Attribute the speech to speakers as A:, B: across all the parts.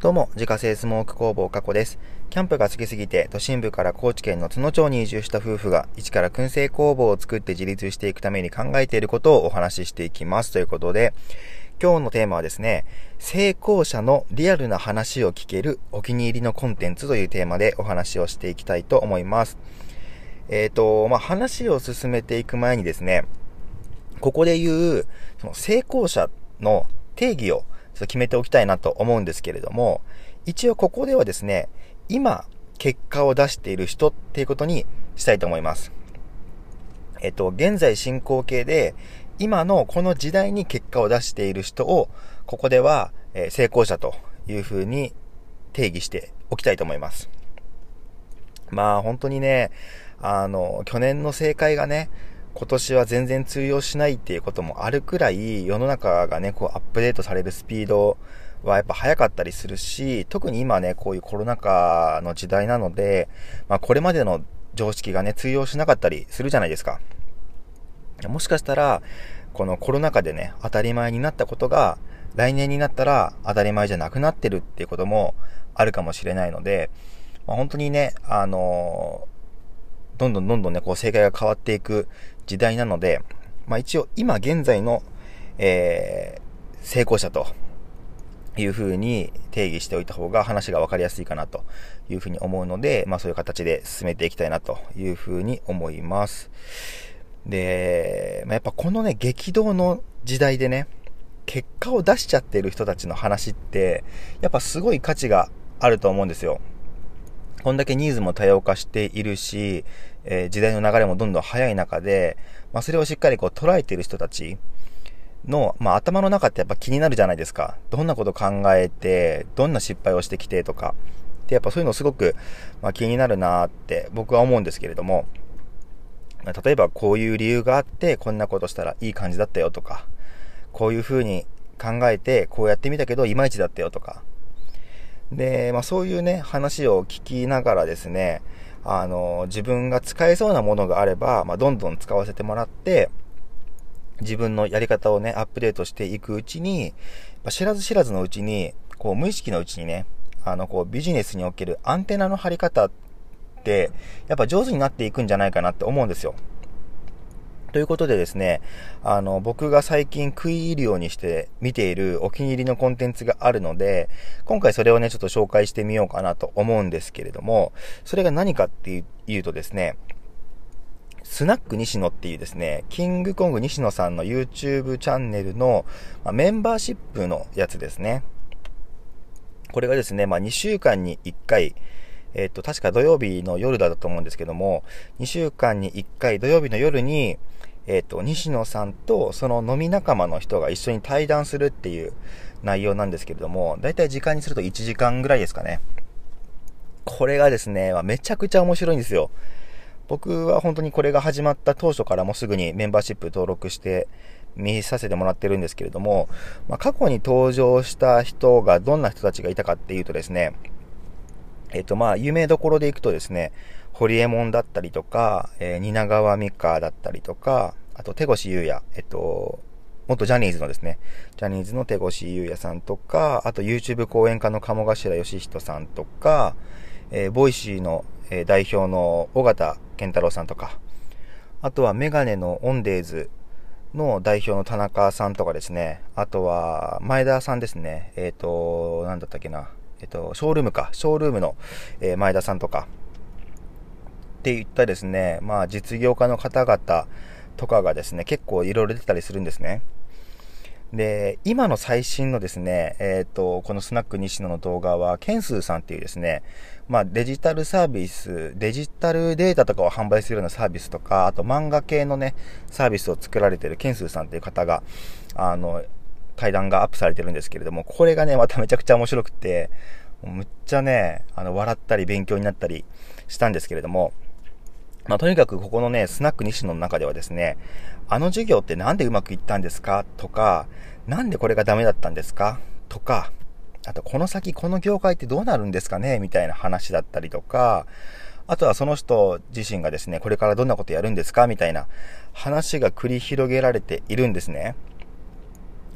A: どうも、自家製スモーク工房加古です。キャンプが好きすぎて、都心部から高知県の津野町に移住した夫婦が、一から燻製工房を作って自立していくために考えていることをお話ししていきます。ということで、今日のテーマはですね、成功者のリアルな話を聞けるお気に入りのコンテンツというテーマでお話をしていきたいと思います。えっ、ー、と、まあ、話を進めていく前にですね、ここで言う、その成功者の定義をと決めておきたいなと思うんですけれども、一応ここではですね、今、結果を出している人っていうことにしたいと思います。えっと、現在進行形で、今のこの時代に結果を出している人を、ここでは、え成功者というふうに定義しておきたいと思います。まあ本当にね、あの、去年の正解がね、今年は全然通用しないっていうこともあるくらい世の中がね、こうアップデートされるスピードはやっぱ早かったりするし、特に今ね、こういうコロナ禍の時代なので、まあこれまでの常識がね、通用しなかったりするじゃないですか。もしかしたら、このコロナ禍でね、当たり前になったことが、来年になったら当たり前じゃなくなってるっていうこともあるかもしれないので、まあ、本当にね、あのー、どんどんどんどんね、こう正解が変わっていく時代なので、まあ一応今現在の、えー、成功者というふうに定義しておいた方が話が分かりやすいかなというふうに思うので、まあそういう形で進めていきたいなというふうに思います。で、まあ、やっぱこのね、激動の時代でね、結果を出しちゃってる人たちの話って、やっぱすごい価値があると思うんですよ。こんだけニーズも多様化しているし、えー、時代の流れもどんどん早い中で、まあ、それをしっかりこう捉えている人たちの、まあ、頭の中ってやっぱ気になるじゃないですか。どんなこと考えて、どんな失敗をしてきてとか。で、やっぱそういうのすごく、まあ、気になるなって僕は思うんですけれども、まあ、例えばこういう理由があって、こんなことしたらいい感じだったよとか、こういう風に考えて、こうやってみたけど、いまいちだったよとか。で、まあそういうね、話を聞きながらですね、あの、自分が使えそうなものがあれば、まあ、どんどん使わせてもらって、自分のやり方をね、アップデートしていくうちに、知らず知らずのうちに、こう、無意識のうちにね、あの、こう、ビジネスにおけるアンテナの張り方って、やっぱ上手になっていくんじゃないかなって思うんですよ。ということでですね、あの、僕が最近食い入るようにして見ているお気に入りのコンテンツがあるので、今回それをね、ちょっと紹介してみようかなと思うんですけれども、それが何かっていうとですね、スナック西野っていうですね、キングコング西野さんの YouTube チャンネルの、まメンバーシップのやつですね。これがですね、まあ、2週間に1回、えっ、と、確か土曜日の夜だと思うんですけども、2週間に1回土曜日の夜に、えっ、ー、と、西野さんとその飲み仲間の人が一緒に対談するっていう内容なんですけれども、だいたい時間にすると1時間ぐらいですかね。これがですね、まめちゃくちゃ面白いんですよ。僕は本当にこれが始まった当初からもすぐにメンバーシップ登録して見させてもらってるんですけれども、まあ、過去に登場した人がどんな人たちがいたかっていうとですね、えっ、とまあ、有名どころで行くとですね、ホリエモンだったりとか、えー、蜷川実花だったりとか、あと、手越優也、えっと、元ジャニーズのですね、ジャニーズの手越優也さんとか、あと YouTube 講演家の鴨頭嘉人さんとか、えー、ボイシーの、えー、代表の緒方憲太郎さんとか、あとはメガネのオンデーズの代表の田中さんとかですね、あとは前田さんですね、えっ、ー、と、なんだったっけな、えっ、と、ショールームか、ショールームの、え前田さんとか、っていったですね、まあ実業家の方々、とかがですね、結構いろいろ出てたりするんですね。で、今の最新のですね、えっ、ー、と、このスナック西野の動画は、ケンスーさんっていうですね、まあデジタルサービス、デジタルデータとかを販売するようなサービスとか、あと漫画系のね、サービスを作られてるケンスーさんっていう方が、あの、対談がアップされてるんですけれども、これがね、まためちゃくちゃ面白くて、むっちゃね、あの、笑ったり勉強になったりしたんですけれども、まあ、とにかくここのね、スナック西野の中ではですね、あの授業ってなんでうまくいったんですか？とか、なんでこれがダメだったんですか？とか、あとこの先この業界ってどうなるんですかね？みたいな話だったりとか、あとはその人自身がですね、これからどんなことやるんですか？みたいな話が繰り広げられているんですね。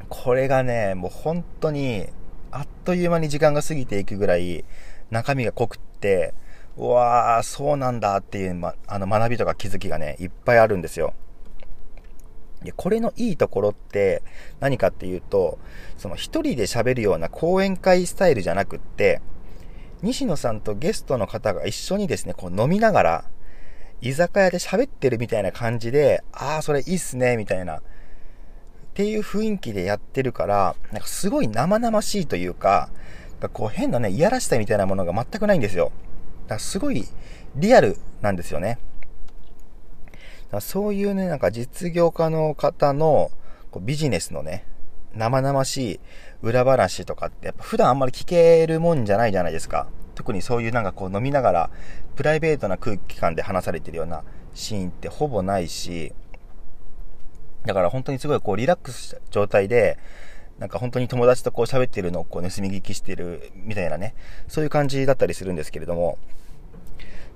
A: これがね、もう本当に、あっという間に時間が過ぎていくぐらい中身が濃くって、うわー、そうなんだっていう、ま、あの学びとか気づきがね、いっぱいあるんですよ。で、これのいいところって何かっていうと、その一人で喋るような講演会スタイルじゃなくって、西野さんとゲストの方が一緒にですね、こう飲みながら、居酒屋で喋ってるみたいな感じで、ああ、それいいっすね、みたいな。っていう雰囲気でやってるから、なんかすごい生々しいというか、かこう変なね、いやらしさみたいなものが全くないんですよ。だすごいリアルなんですよね。だそういうね、なんか実業家の方のこうビジネスのね、生々しい裏話とかってやっぱ普段あんまり聞けるもんじゃないじゃないですか。特にそういうなんかこう飲みながらプライベートな空気感で話されてるようなシーンってほぼないし、だから本当にすごいこうリラックスした状態で、なんか本当に友達とこう喋ってるのをこう盗み聞きしてるみたいなね、そういう感じだったりするんですけれども、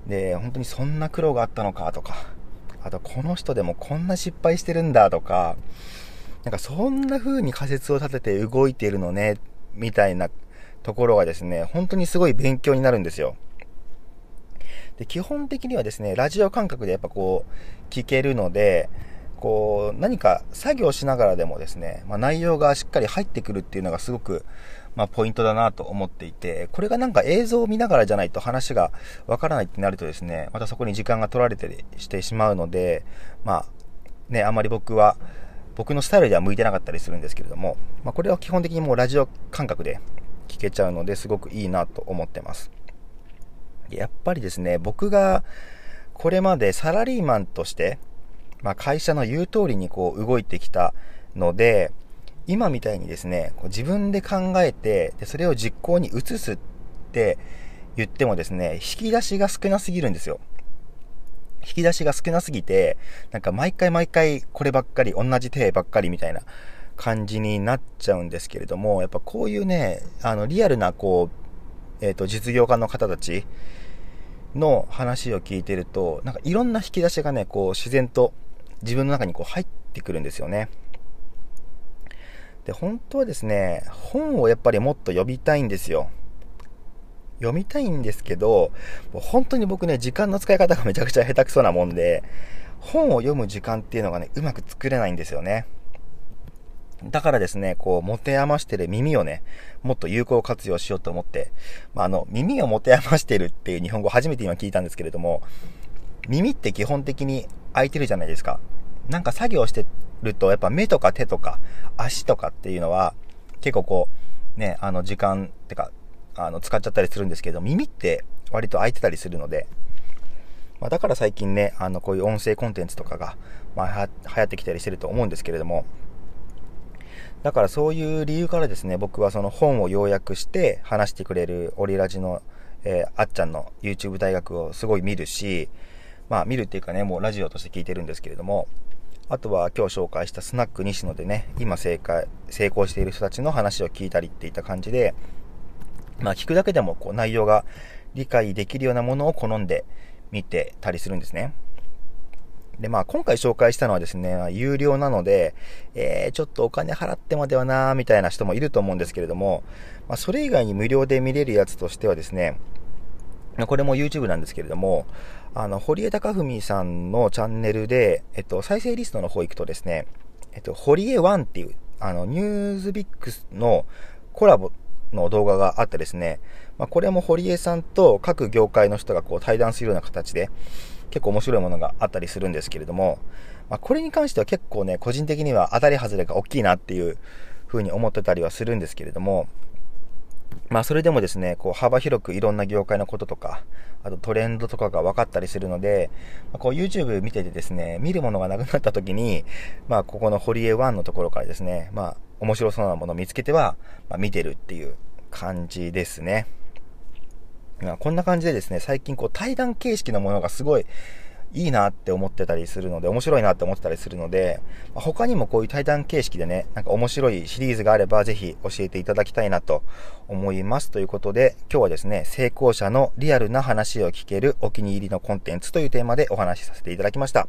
A: で、本当にそんな苦労があったのかとか、あとこの人でもこんな失敗してるんだとか、なんかそんな風に仮説を立てて動いてるのね、みたいなところがですね、本当にすごい勉強になるんですよ。で、基本的にはですね、ラジオ感覚でやっぱこう、聞けるので、こう、何か作業しながらでもですね、まあ、内容がしっかり入ってくるっていうのがすごく、まあ、ポイントだなと思っていて、これがなんか映像を見ながらじゃないと話がわからないってなるとですね、またそこに時間が取られてしてしまうので、まあ、ね、あまり僕は、僕のスタイルでは向いてなかったりするんですけれども、まあ、これは基本的にもうラジオ感覚で聞けちゃうのですごくいいなと思ってます。やっぱりですね、僕がこれまでサラリーマンとして、まあ、会社の言う通りにこう動いてきたので、今みたいにですね、こう自分で考えてで、それを実行に移すって言ってもですね、引き出しが少なすぎるんですよ。引き出しが少なすぎて、なんか毎回毎回こればっかり、同じ手ばっかりみたいな感じになっちゃうんですけれども、やっぱこういうね、あの、リアルなこう、えっ、ー、と、実業家の方たちの話を聞いてると、なんかいろんな引き出しがね、こう自然と自分の中にこう入ってくるんですよね。で、本当はですね、本をやっぱりもっと読みたいんですよ。読みたいんですけど、本当に僕ね、時間の使い方がめちゃくちゃ下手くそなもんで、本を読む時間っていうのがね、うまく作れないんですよね。だからですね、こう、持て余してる耳をね、もっと有効活用しようと思って、まあ、あの、耳を持て余してるっていう日本語初めて今聞いたんですけれども、耳って基本的に空いてるじゃないですか。なんか作業してると、やっぱ目とか手とか足とかっていうのは、結構こう、ね、あの時間ってか、あの、使っちゃったりするんですけど、耳って割と空いてたりするので、まあ、だから最近ね、あの、こういう音声コンテンツとかが、まあ、流行ってきたりしてると思うんですけれども、だからそういう理由からですね、僕はその本を要約して話してくれるオリラジの、えー、あっちゃんの YouTube 大学をすごい見るし、まあ見るっていうかね、もうラジオとして聞いてるんですけれども、あとは今日紹介したスナック西野でね、今正解、成功している人たちの話を聞いたりっていった感じで、まあ聞くだけでもこう内容が理解できるようなものを好んで見てたりするんですね。で、まあ今回紹介したのはですね、有料なので、えー、ちょっとお金払ってまではなーみたいな人もいると思うんですけれども、まあそれ以外に無料で見れるやつとしてはですね、これも YouTube なんですけれども、あの、堀江貴文さんのチャンネルで、えっと、再生リストの方行くとですね、えっと、堀江1っていう、あの、ニューズビックスのコラボの動画があってですね、まあ、これも堀江さんと各業界の人がこう対談するような形で、結構面白いものがあったりするんですけれども、まあ、これに関しては結構ね、個人的には当たり外れが大きいなっていう風に思ってたりはするんですけれども、まあそれでもですね、こう幅広くいろんな業界のこととか、あとトレンドとかが分かったりするので、ま、こう YouTube 見ててですね、見るものがなくなった時に、まあここの堀江1のところからですね、まあ面白そうなものを見つけては、まあ、見てるっていう感じですね。まあ、こんな感じでですね、最近こう対談形式のものがすごいいいなって思ってたりするので、面白いなって思ってたりするので、他にもこういう対談形式でね、なんか面白いシリーズがあればぜひ教えていただきたいなと思います。ということで、今日はですね、成功者のリアルな話を聞けるお気に入りのコンテンツというテーマでお話しさせていただきました。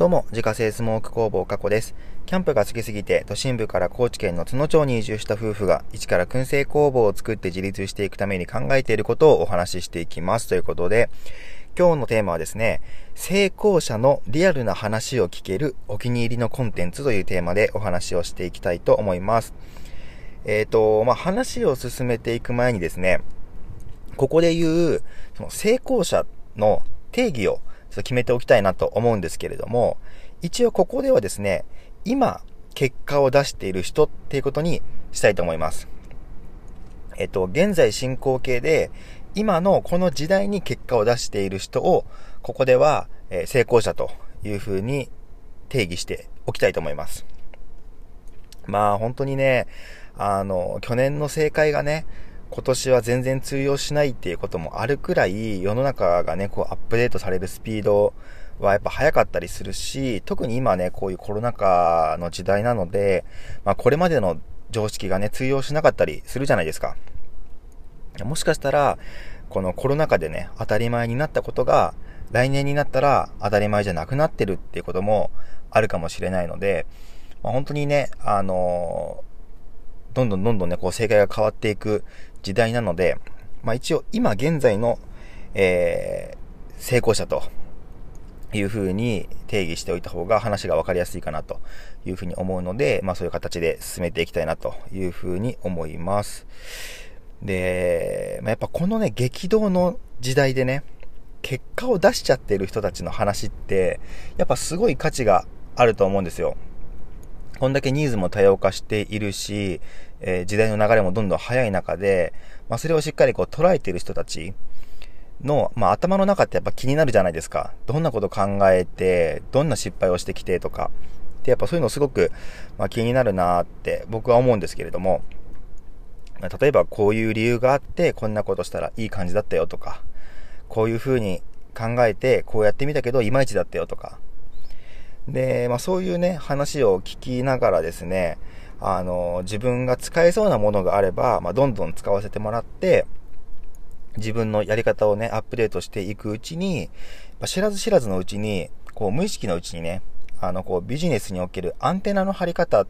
A: どうも、自家製スモーク工房加古です。キャンプが好きすぎて、都心部から高知県の津野町に移住した夫婦が、一から燻製工房を作って自立していくために考えていることをお話ししていきます。ということで、今日のテーマはですね、成功者のリアルな話を聞けるお気に入りのコンテンツというテーマでお話をしていきたいと思います。えっ、ー、と、まあ、話を進めていく前にですね、ここで言う、その成功者の定義を決めておきたいなと思うんですけれども、一応ここではですね、今、結果を出している人っていうことにしたいと思います。えっと、現在進行形で、今のこの時代に結果を出している人を、ここでは、え成功者というふうに定義しておきたいと思います。まあ本当にね、あの、去年の正解がね、今年は全然通用しないっていうこともあるくらい、世の中がね、こうアップデートされるスピードはやっぱ早かったりするし、特に今ね、こういうコロナ禍の時代なので、まあこれまでの常識がね、通用しなかったりするじゃないですか。もしかしたら、このコロナ禍でね、当たり前になったことが、来年になったら当たり前じゃなくなってるっていうこともあるかもしれないので、まあ、本当にね、あのー、どんどんどんどんね、こう正解が変わっていく時代なので、まあ一応今現在の、えー、成功者というふうに定義しておいた方が話が分かりやすいかなというふうに思うので、まあそういう形で進めていきたいなというふうに思います。で、まあ、やっぱこのね、激動の時代でね、結果を出しちゃってる人たちの話って、やっぱすごい価値があると思うんですよ。こんだけニーズも多様化しているし、えー、時代の流れもどんどん早い中で、まあ、それをしっかりこう捉えている人たちの、まあ、頭の中ってやっぱ気になるじゃないですか。どんなこと考えて、どんな失敗をしてきてとか。で、やっぱそういうのすごく、まあ、気になるなって僕は思うんですけれども、例えばこういう理由があって、こんなことしたらいい感じだったよとか、こういう風に考えて、こうやってみたけど、いまいちだったよとか。で、まあそういうね、話を聞きながらですね、あの、自分が使えそうなものがあれば、まあ、どんどん使わせてもらって、自分のやり方をね、アップデートしていくうちに、ま、知らず知らずのうちに、こう、無意識のうちにね、あの、こう、ビジネスにおけるアンテナの張り方っ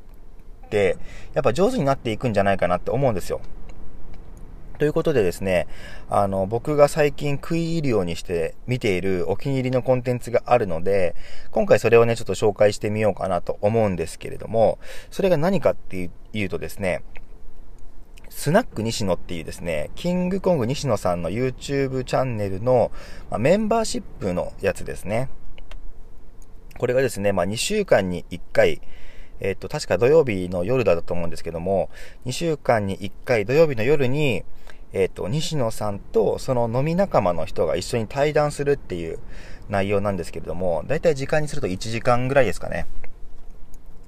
A: て、やっぱ上手になっていくんじゃないかなって思うんですよ。ということでですね、あの、僕が最近食い入るようにして見ているお気に入りのコンテンツがあるので、今回それをね、ちょっと紹介してみようかなと思うんですけれども、それが何かっていうとですね、スナック西野っていうですね、キングコング西野さんの YouTube チャンネルの、まメンバーシップのやつですね。これがですね、まあ、2週間に1回、えっ、と、確か土曜日の夜だと思うんですけども、2週間に1回土曜日の夜に、えっ、と、西野さんとその飲み仲間の人が一緒に対談するっていう内容なんですけれども、だいたい時間にすると1時間ぐらいですかね。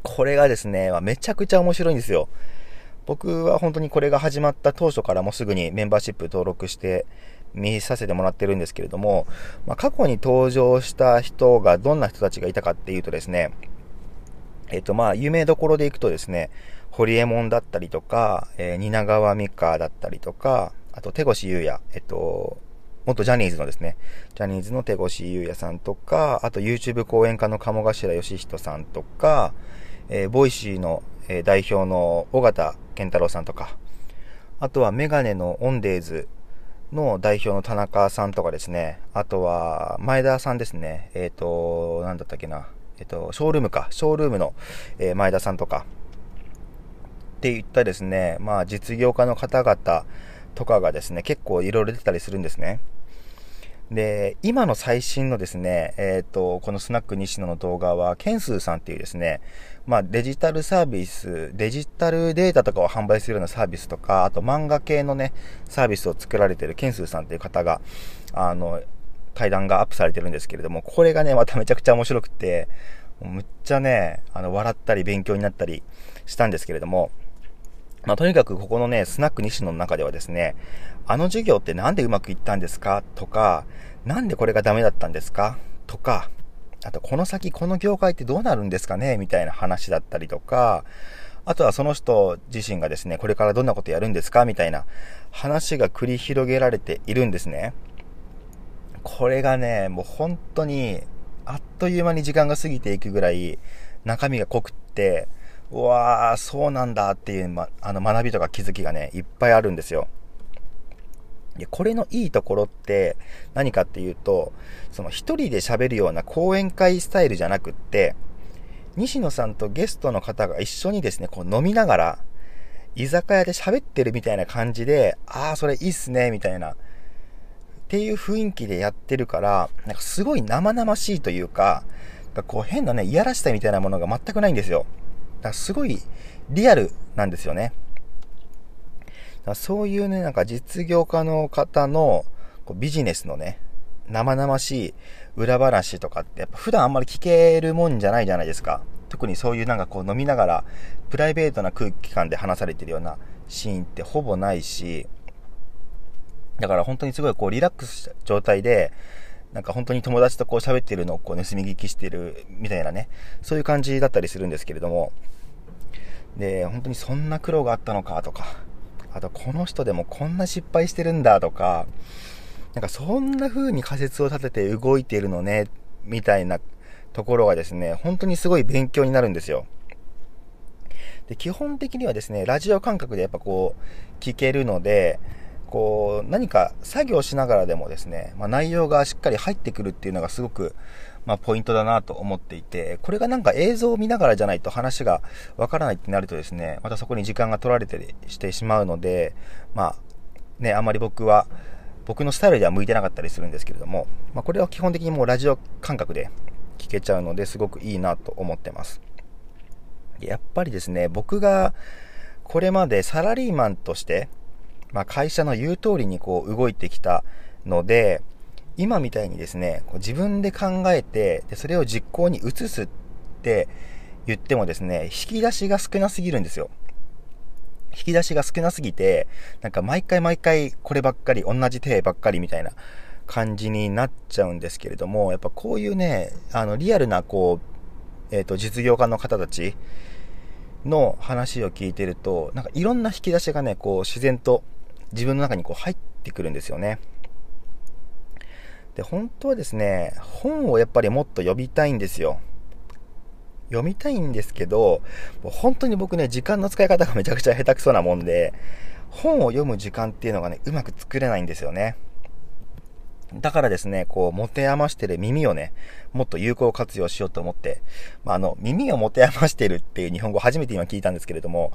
A: これがですね、めちゃくちゃ面白いんですよ。僕は本当にこれが始まった当初からもすぐにメンバーシップ登録して見させてもらってるんですけれども、まあ、過去に登場した人がどんな人たちがいたかっていうとですね、えっ、とまあ、有名どころで行くとですね、ホリエモンだったりとか、えー、蜷川実花だったりとか、あと手越優也、えっと、元ジャニーズのですね、ジャニーズの手越優也さんとか、あと YouTube 講演家の鴨頭嘉人さんとか、えー、ボイシーの、えー、代表の緒方憲太郎さんとか、あとはメガネのオンデーズの代表の田中さんとかですね、あとは前田さんですね、えっ、ー、と、なんだったっけな、えっ、と、ショールームか、ショールームの、え前田さんとか、っていったですね、まあ実業家の方々とかがですね、結構いろいろ出てたりするんですね。で、今の最新のですね、えっ、ー、と、このスナック西野の動画は、ケンスーさんっていうですね、まあデジタルサービス、デジタルデータとかを販売するようなサービスとか、あと漫画系のね、サービスを作られてるケンスーさんっていう方が、あの、対談がアップされてるんですけれども、これがね、まためちゃくちゃ面白くて、むっちゃね、あの、笑ったり勉強になったりしたんですけれども、まあ、とにかくここのね、スナック西野の中ではですね、あの授業ってなんでうまくいったんですか？とか、なんでこれがダメだったんですか？とか、あとこの先この業界ってどうなるんですかね？みたいな話だったりとか、あとはその人自身がですね、これからどんなことやるんですか？みたいな話が繰り広げられているんですね。これがね、もう本当に、あっという間に時間が過ぎていくぐらい、中身が濃くって、うわー、そうなんだっていう、ま、あの学びとか気づきがね、いっぱいあるんですよ。で、これのいいところって何かっていうと、その一人で喋るような講演会スタイルじゃなくって、西野さんとゲストの方が一緒にですね、こう飲みながら、居酒屋で喋ってるみたいな感じで、ああ、それいいっすね、みたいな、っていう雰囲気でやってるから、なんかすごい生々しいというか、こう変なね、いやらしさみたいなものが全くないんですよ。だすごいリアルなんですよね。だそういうね、なんか実業家の方のこうビジネスのね、生々しい裏話とかってやっぱ普段あんまり聞けるもんじゃないじゃないですか。特にそういうなんかこう飲みながらプライベートな空気感で話されてるようなシーンってほぼないし、だから本当にすごいこうリラックスした状態で、なんか本当に友達とこう喋ってるのをこう盗み聞きしてるみたいなね、そういう感じだったりするんですけれども、で、本当にそんな苦労があったのかとか、あとこの人でもこんな失敗してるんだとか、なんかそんな風に仮説を立てて動いてるのね、みたいなところがですね、本当にすごい勉強になるんですよ。で基本的にはですね、ラジオ感覚でやっぱこう、聞けるので、こう、何か作業しながらでもですね、まあ、内容がしっかり入ってくるっていうのがすごく、まあ、ポイントだなと思っていて、これがなんか映像を見ながらじゃないと話がわからないってなるとですね、またそこに時間が取られてしてしまうので、まあ、ね、あまり僕は、僕のスタイルでは向いてなかったりするんですけれども、まあ、これは基本的にもうラジオ感覚で聞けちゃうのですごくいいなと思ってます。やっぱりですね、僕がこれまでサラリーマンとして、まあ、会社の言う通りにこう動いてきたので、今みたいにですね、こう自分で考えてで、それを実行に移すって言ってもですね、引き出しが少なすぎるんですよ。引き出しが少なすぎて、なんか毎回毎回こればっかり、同じ手ばっかりみたいな感じになっちゃうんですけれども、やっぱこういうね、あの、リアルなこう、えっ、ー、と、実業家の方たちの話を聞いてると、なんかいろんな引き出しがね、こう自然と自分の中にこう入ってくるんですよね。で、本当はですね、本をやっぱりもっと読みたいんですよ。読みたいんですけど、もう本当に僕ね、時間の使い方がめちゃくちゃ下手くそなもんで、本を読む時間っていうのがね、うまく作れないんですよね。だからですね、こう、持て余してる耳をね、もっと有効活用しようと思って、まあ、あの、耳を持て余してるっていう日本語初めて今聞いたんですけれども、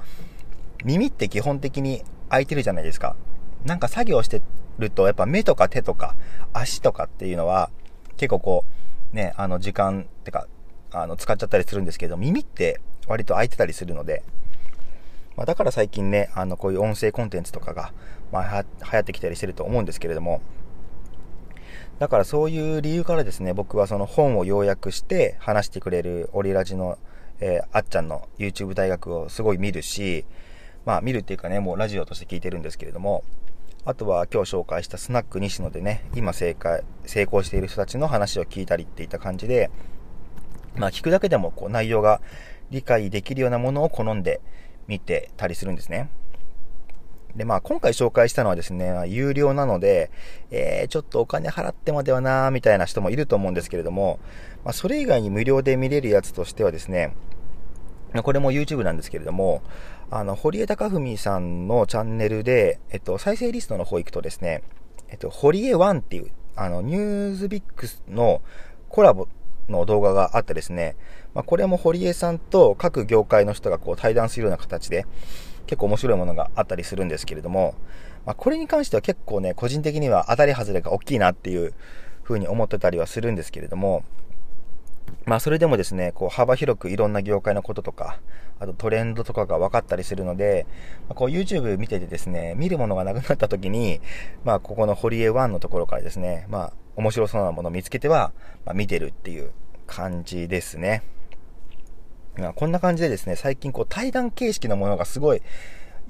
A: 耳って基本的に空いてるじゃないですか。なんか作業してると、やっぱ目とか手とか足とかっていうのは、結構こう、ね、あの時間ってか、あの、使っちゃったりするんですけど、耳って割と開いてたりするので、まあ、だから最近ね、あの、こういう音声コンテンツとかが、まあ、流行ってきたりしてると思うんですけれども、だからそういう理由からですね、僕はその本を要約して話してくれるオリラジの、えー、あっちゃんの YouTube 大学をすごい見るし、まあ見るっていうかね、もうラジオとして聞いてるんですけれども、あとは今日紹介したスナック西野でね、今正解、成功している人たちの話を聞いたりっていった感じで、まあ聞くだけでもこう内容が理解できるようなものを好んで見てたりするんですね。で、まあ今回紹介したのはですね、有料なので、えー、ちょっとお金払ってまではなーみたいな人もいると思うんですけれども、まあそれ以外に無料で見れるやつとしてはですね、これも YouTube なんですけれども、あの、堀江貴文さんのチャンネルで、えっと、再生リストの方行くとですね、えっと、堀江1っていう、あの、ニューズビックスのコラボの動画があってですね、まあ、これも堀江さんと各業界の人がこう対談するような形で、結構面白いものがあったりするんですけれども、まあ、これに関しては結構ね、個人的には当たり外れが大きいなっていう風に思ってたりはするんですけれども、まあそれでもですね、こう幅広くいろんな業界のこととか、あとトレンドとかが分かったりするので、まあ、こう YouTube 見ててですね、見るものがなくなった時に、まあここの堀江1のところからですね、まあ面白そうなものを見つけては、まあ、見てるっていう感じですね。ま、こんな感じでですね、最近こう対談形式のものがすごい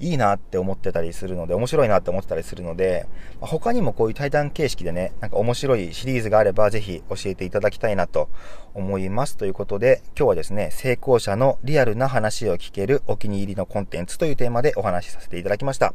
A: いいなって思ってたりするので、面白いなって思ってたりするので、他にもこういう対談形式でね、なんか面白いシリーズがあればぜひ教えていただきたいなと思います。ということで、今日はですね、成功者のリアルな話を聞けるお気に入りのコンテンツというテーマでお話しさせていただきました。